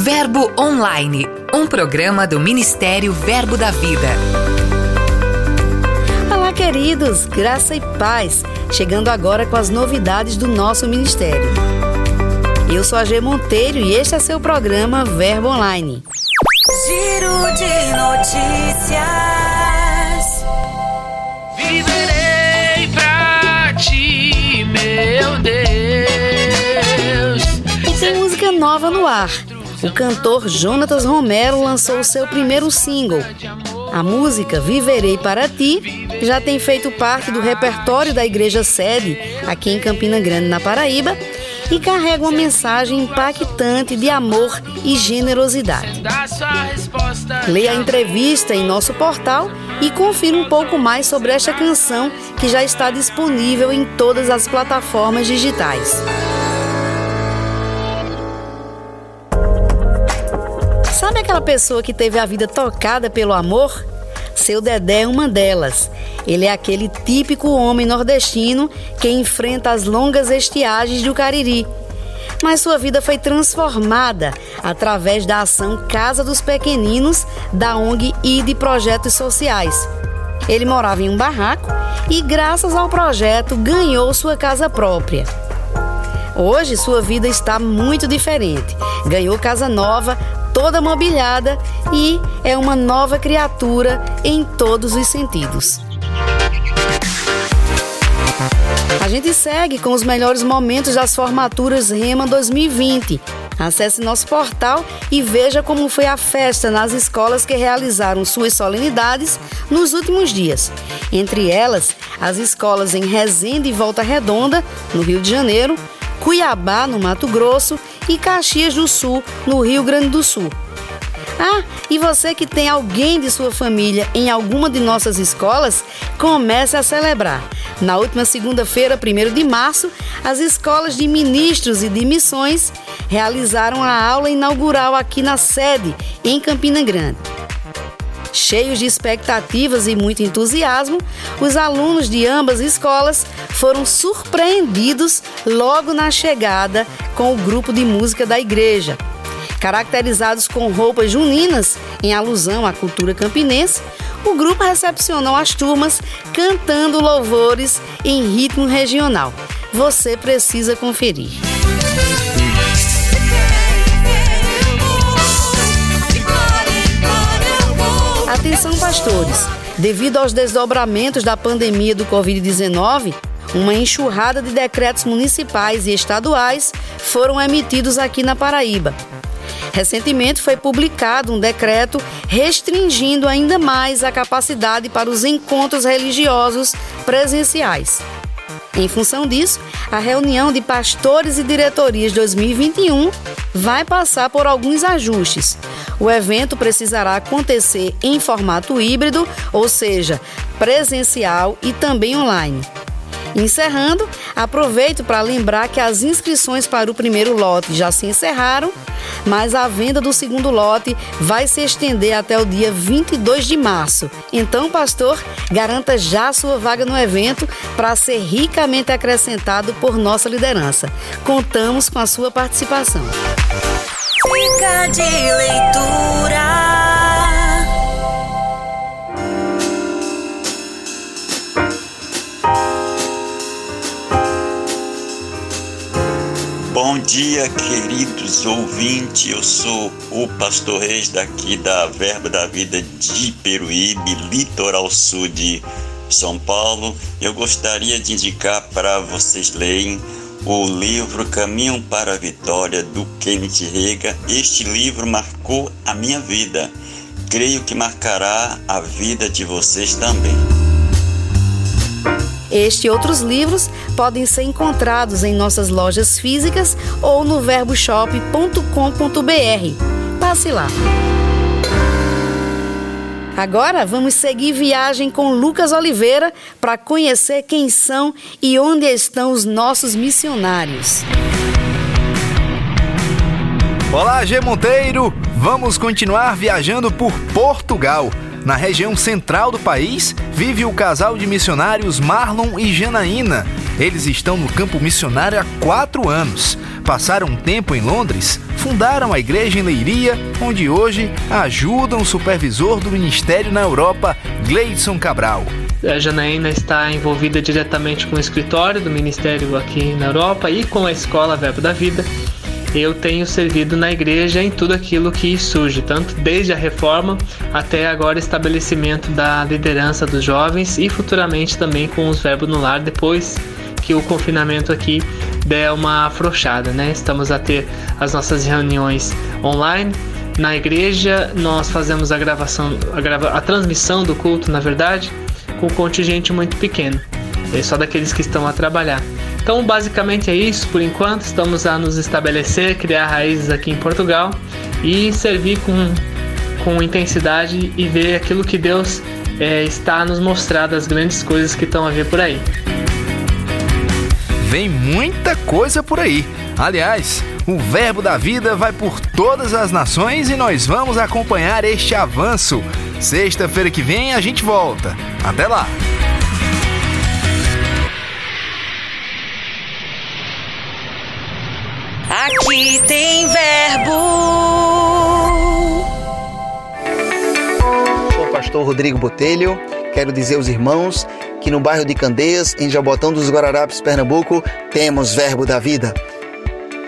Verbo Online, um programa do Ministério Verbo da Vida. Olá, queridos, graça e paz. Chegando agora com as novidades do nosso ministério. Eu sou a G Monteiro e este é seu programa Verbo Online. Giro de notícias. O cantor Jonatas Romero lançou seu primeiro single. A música Viverei para Ti já tem feito parte do repertório da Igreja Sede, aqui em Campina Grande, na Paraíba, e carrega uma mensagem impactante de amor e generosidade. Leia a entrevista em nosso portal e confira um pouco mais sobre esta canção que já está disponível em todas as plataformas digitais. Aquela pessoa que teve a vida tocada pelo amor? Seu Dedé é uma delas. Ele é aquele típico homem nordestino que enfrenta as longas estiagens do Cariri. Mas sua vida foi transformada através da ação Casa dos Pequeninos da ONG e de projetos sociais. Ele morava em um barraco e, graças ao projeto, ganhou sua casa própria. Hoje sua vida está muito diferente. Ganhou casa nova, toda mobiliada e é uma nova criatura em todos os sentidos. A gente segue com os melhores momentos das formaturas Rema 2020. Acesse nosso portal e veja como foi a festa nas escolas que realizaram suas solenidades nos últimos dias. Entre elas, as escolas em Resende e Volta Redonda, no Rio de Janeiro, Cuiabá, no Mato Grosso e Caxias do Sul, no Rio Grande do Sul. Ah, e você que tem alguém de sua família em alguma de nossas escolas, comece a celebrar. Na última segunda-feira, 1 de março, as escolas de ministros e de missões realizaram a aula inaugural aqui na sede, em Campina Grande. Cheios de expectativas e muito entusiasmo, os alunos de ambas escolas foram surpreendidos logo na chegada com o grupo de música da igreja. Caracterizados com roupas juninas, em alusão à cultura campinense, o grupo recepcionou as turmas cantando louvores em ritmo regional. Você precisa conferir. Atenção, pastores! Devido aos desdobramentos da pandemia do Covid-19, uma enxurrada de decretos municipais e estaduais foram emitidos aqui na Paraíba. Recentemente foi publicado um decreto restringindo ainda mais a capacidade para os encontros religiosos presenciais. Em função disso, a reunião de pastores e diretorias 2021 vai passar por alguns ajustes. O evento precisará acontecer em formato híbrido, ou seja, presencial e também online. Encerrando, aproveito para lembrar que as inscrições para o primeiro lote já se encerraram, mas a venda do segundo lote vai se estender até o dia 22 de março. Então, pastor, garanta já sua vaga no evento para ser ricamente acrescentado por nossa liderança. Contamos com a sua participação. De leitura. Bom dia, queridos ouvintes. Eu sou o pastor Reis daqui da Verba da Vida de Peruíbe, litoral sul de São Paulo. Eu gostaria de indicar para vocês lerem o livro Caminho para a Vitória do Kenneth Rega. Este livro marcou a minha vida. Creio que marcará a vida de vocês também. Este e outros livros podem ser encontrados em nossas lojas físicas ou no verboshop.com.br. Passe lá. Agora vamos seguir viagem com Lucas Oliveira para conhecer quem são e onde estão os nossos missionários. Olá, G Monteiro! Vamos continuar viajando por Portugal. Na região central do país, vive o casal de missionários Marlon e Janaína. Eles estão no campo missionário há quatro anos. Passaram um tempo em Londres, fundaram a igreja em Leiria, onde hoje ajudam o supervisor do ministério na Europa, Gleidson Cabral. A Janaína está envolvida diretamente com o escritório do ministério aqui na Europa e com a escola Verbo da Vida eu tenho servido na igreja em tudo aquilo que surge, tanto desde a reforma até agora estabelecimento da liderança dos jovens e futuramente também com os verbos no lar depois que o confinamento aqui der uma afrouxada, né? Estamos a ter as nossas reuniões online na igreja, nós fazemos a gravação, a, grava, a transmissão do culto, na verdade, com um contingente muito pequeno, é só daqueles que estão a trabalhar. Então, basicamente é isso por enquanto. Estamos a nos estabelecer, criar raízes aqui em Portugal e servir com, com intensidade e ver aquilo que Deus é, está nos mostrar das grandes coisas que estão a vir por aí. Vem muita coisa por aí. Aliás, o Verbo da Vida vai por todas as nações e nós vamos acompanhar este avanço. Sexta-feira que vem a gente volta. Até lá! Aqui tem verbo. Sou o pastor Rodrigo Botelho. Quero dizer aos irmãos que no bairro de Candeias, em Jabotão dos Guararapes, Pernambuco, temos Verbo da Vida.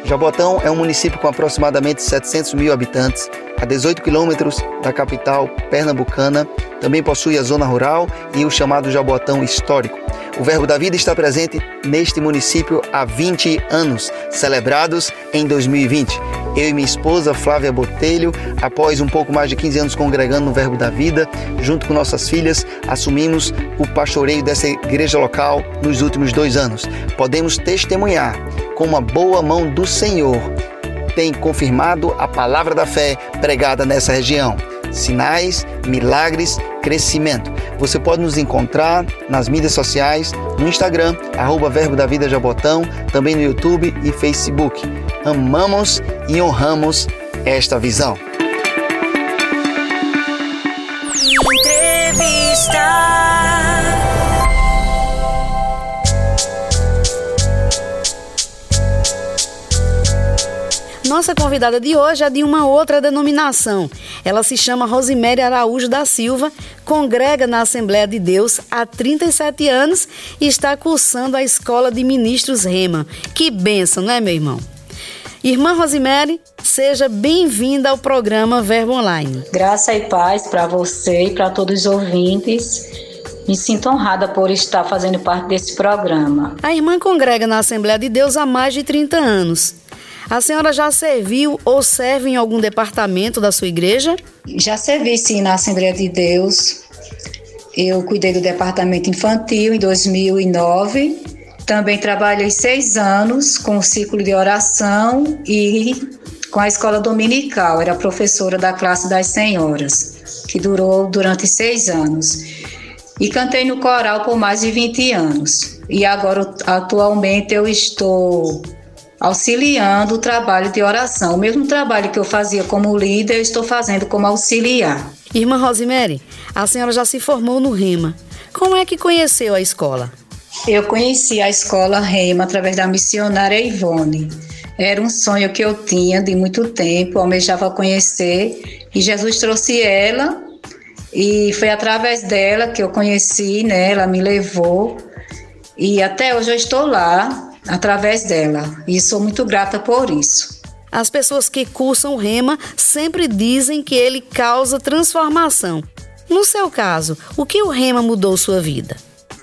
Jabotão é um município com aproximadamente 700 mil habitantes, a 18 quilômetros da capital pernambucana. Também possui a zona rural e o chamado Jabotão histórico. O Verbo da Vida está presente neste município há 20 anos, celebrados em 2020. Eu e minha esposa Flávia Botelho, após um pouco mais de 15 anos congregando no Verbo da Vida, junto com nossas filhas, assumimos o pastoreio dessa igreja local nos últimos dois anos. Podemos testemunhar com uma boa mão do Senhor tem confirmado a palavra da fé pregada nessa região. Sinais, milagres, crescimento. Você pode nos encontrar nas mídias sociais, no Instagram, arroba Verbo da Vida Jabotão, também no YouTube e Facebook. Amamos e honramos esta visão. Nossa convidada de hoje é de uma outra denominação. Ela se chama Rosemary Araújo da Silva, congrega na Assembleia de Deus há 37 anos e está cursando a Escola de Ministros Rema. Que benção, não é, meu irmão? Irmã Rosemary, seja bem-vinda ao programa Verbo Online. Graça e paz para você e para todos os ouvintes. Me sinto honrada por estar fazendo parte desse programa. A irmã congrega na Assembleia de Deus há mais de 30 anos. A senhora já serviu ou serve em algum departamento da sua igreja? Já servi sim na Assembleia de Deus. Eu cuidei do departamento infantil em 2009. Também trabalhei seis anos com o ciclo de oração e com a escola dominical. Era professora da classe das senhoras, que durou durante seis anos. E cantei no coral por mais de 20 anos. E agora, atualmente, eu estou auxiliando o trabalho de oração. O mesmo trabalho que eu fazia como líder, eu estou fazendo como auxiliar. Irmã Rosemary, a senhora já se formou no REMA. Como é que conheceu a escola? Eu conheci a escola REMA através da missionária Ivone. Era um sonho que eu tinha de muito tempo, almejava conhecer, e Jesus trouxe ela, e foi através dela que eu conheci, né? Ela me levou, e até hoje eu estou lá, através dela. E sou muito grata por isso. As pessoas que cursam o rema sempre dizem que ele causa transformação. No seu caso, o que o rema mudou sua vida?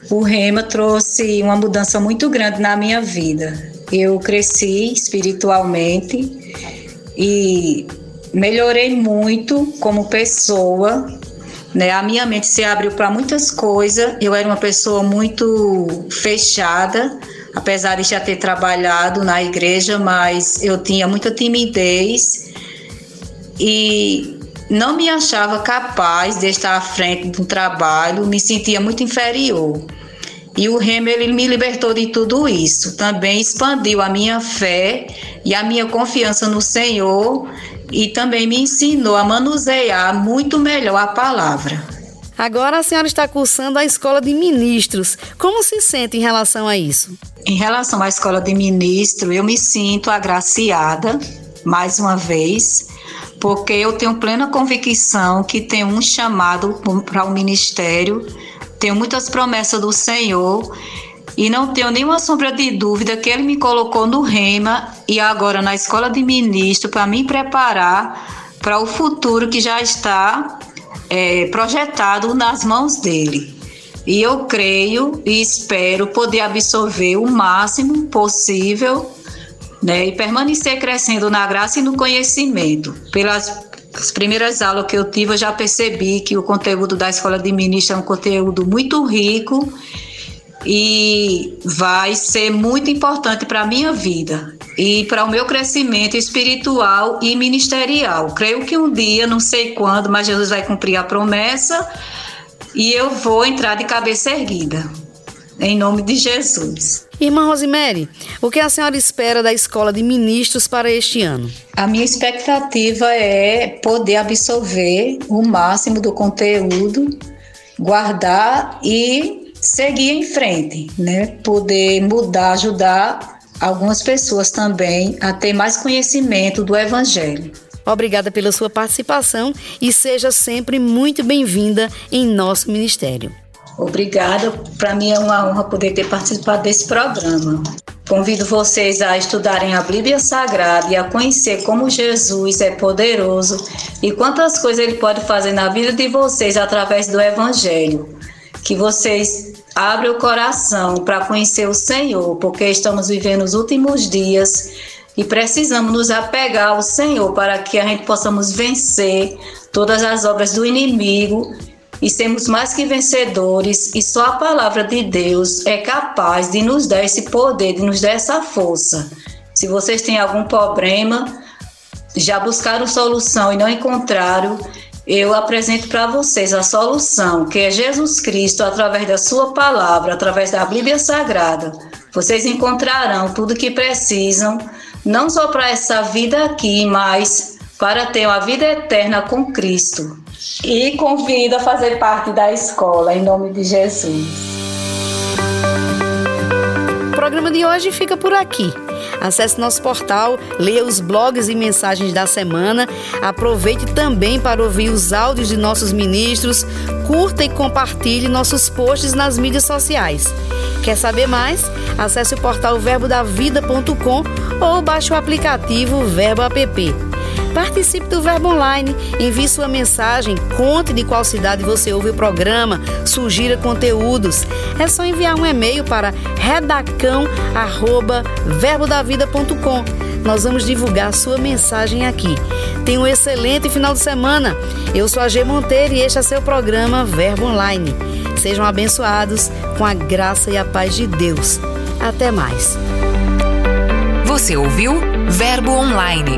O rema trouxe uma mudança muito grande na minha vida. Eu cresci espiritualmente e melhorei muito como pessoa. Né? A minha mente se abriu para muitas coisas. Eu era uma pessoa muito fechada, apesar de já ter trabalhado na igreja, mas eu tinha muita timidez e não me achava capaz de estar à frente de um trabalho, me sentia muito inferior. E o Remo ele me libertou de tudo isso. Também expandiu a minha fé e a minha confiança no Senhor e também me ensinou a manusear muito melhor a palavra. Agora a senhora está cursando a escola de ministros. Como se sente em relação a isso? Em relação à escola de ministro, eu me sinto agraciada, mais uma vez, porque eu tenho plena convicção que tem um chamado para o ministério, tenho muitas promessas do Senhor e não tenho nenhuma sombra de dúvida que Ele me colocou no Rema e agora na escola de ministro para me preparar para o futuro que já está é, projetado nas mãos dele. E eu creio e espero poder absorver o máximo possível né, e permanecer crescendo na graça e no conhecimento. Pelas as primeiras aulas que eu tive, eu já percebi que o conteúdo da escola de ministro é um conteúdo muito rico e vai ser muito importante para a minha vida e para o meu crescimento espiritual e ministerial. Creio que um dia, não sei quando, mas Jesus vai cumprir a promessa e eu vou entrar de cabeça erguida. Em nome de Jesus. Irmã Rosemary, o que a senhora espera da escola de ministros para este ano? A minha expectativa é poder absorver o máximo do conteúdo, guardar e seguir em frente, né? Poder mudar, ajudar algumas pessoas também a ter mais conhecimento do Evangelho. Obrigada pela sua participação e seja sempre muito bem-vinda em nosso ministério. Obrigada, para mim é uma honra poder ter participado desse programa. Convido vocês a estudarem a Bíblia Sagrada e a conhecer como Jesus é poderoso e quantas coisas ele pode fazer na vida de vocês através do Evangelho. Que vocês abram o coração para conhecer o Senhor, porque estamos vivendo os últimos dias e precisamos nos apegar ao Senhor para que a gente possamos vencer todas as obras do inimigo e sermos mais que vencedores, e só a palavra de Deus é capaz de nos dar esse poder, de nos dar essa força. Se vocês têm algum problema, já buscaram solução e não encontraram, eu apresento para vocês a solução, que é Jesus Cristo, através da Sua palavra, através da Bíblia Sagrada. Vocês encontrarão tudo que precisam não só para essa vida aqui, mas para ter uma vida eterna com Cristo. E convido a fazer parte da escola, em nome de Jesus. O programa de hoje fica por aqui. Acesse nosso portal, leia os blogs e mensagens da semana. Aproveite também para ouvir os áudios de nossos ministros. Curta e compartilhe nossos posts nas mídias sociais. Quer saber mais? Acesse o portal verbodavida.com ou baixe o aplicativo Verbo App. Participe do Verbo Online, envie sua mensagem, conte de qual cidade você ouve o programa, sugira conteúdos. É só enviar um e-mail para redacão@verbodavida.com. Nós vamos divulgar sua mensagem aqui. Tenha um excelente final de semana. Eu sou a G Monteiro e este é seu programa Verbo Online. Sejam abençoados com a graça e a paz de Deus. Até mais. Você ouviu Verbo Online,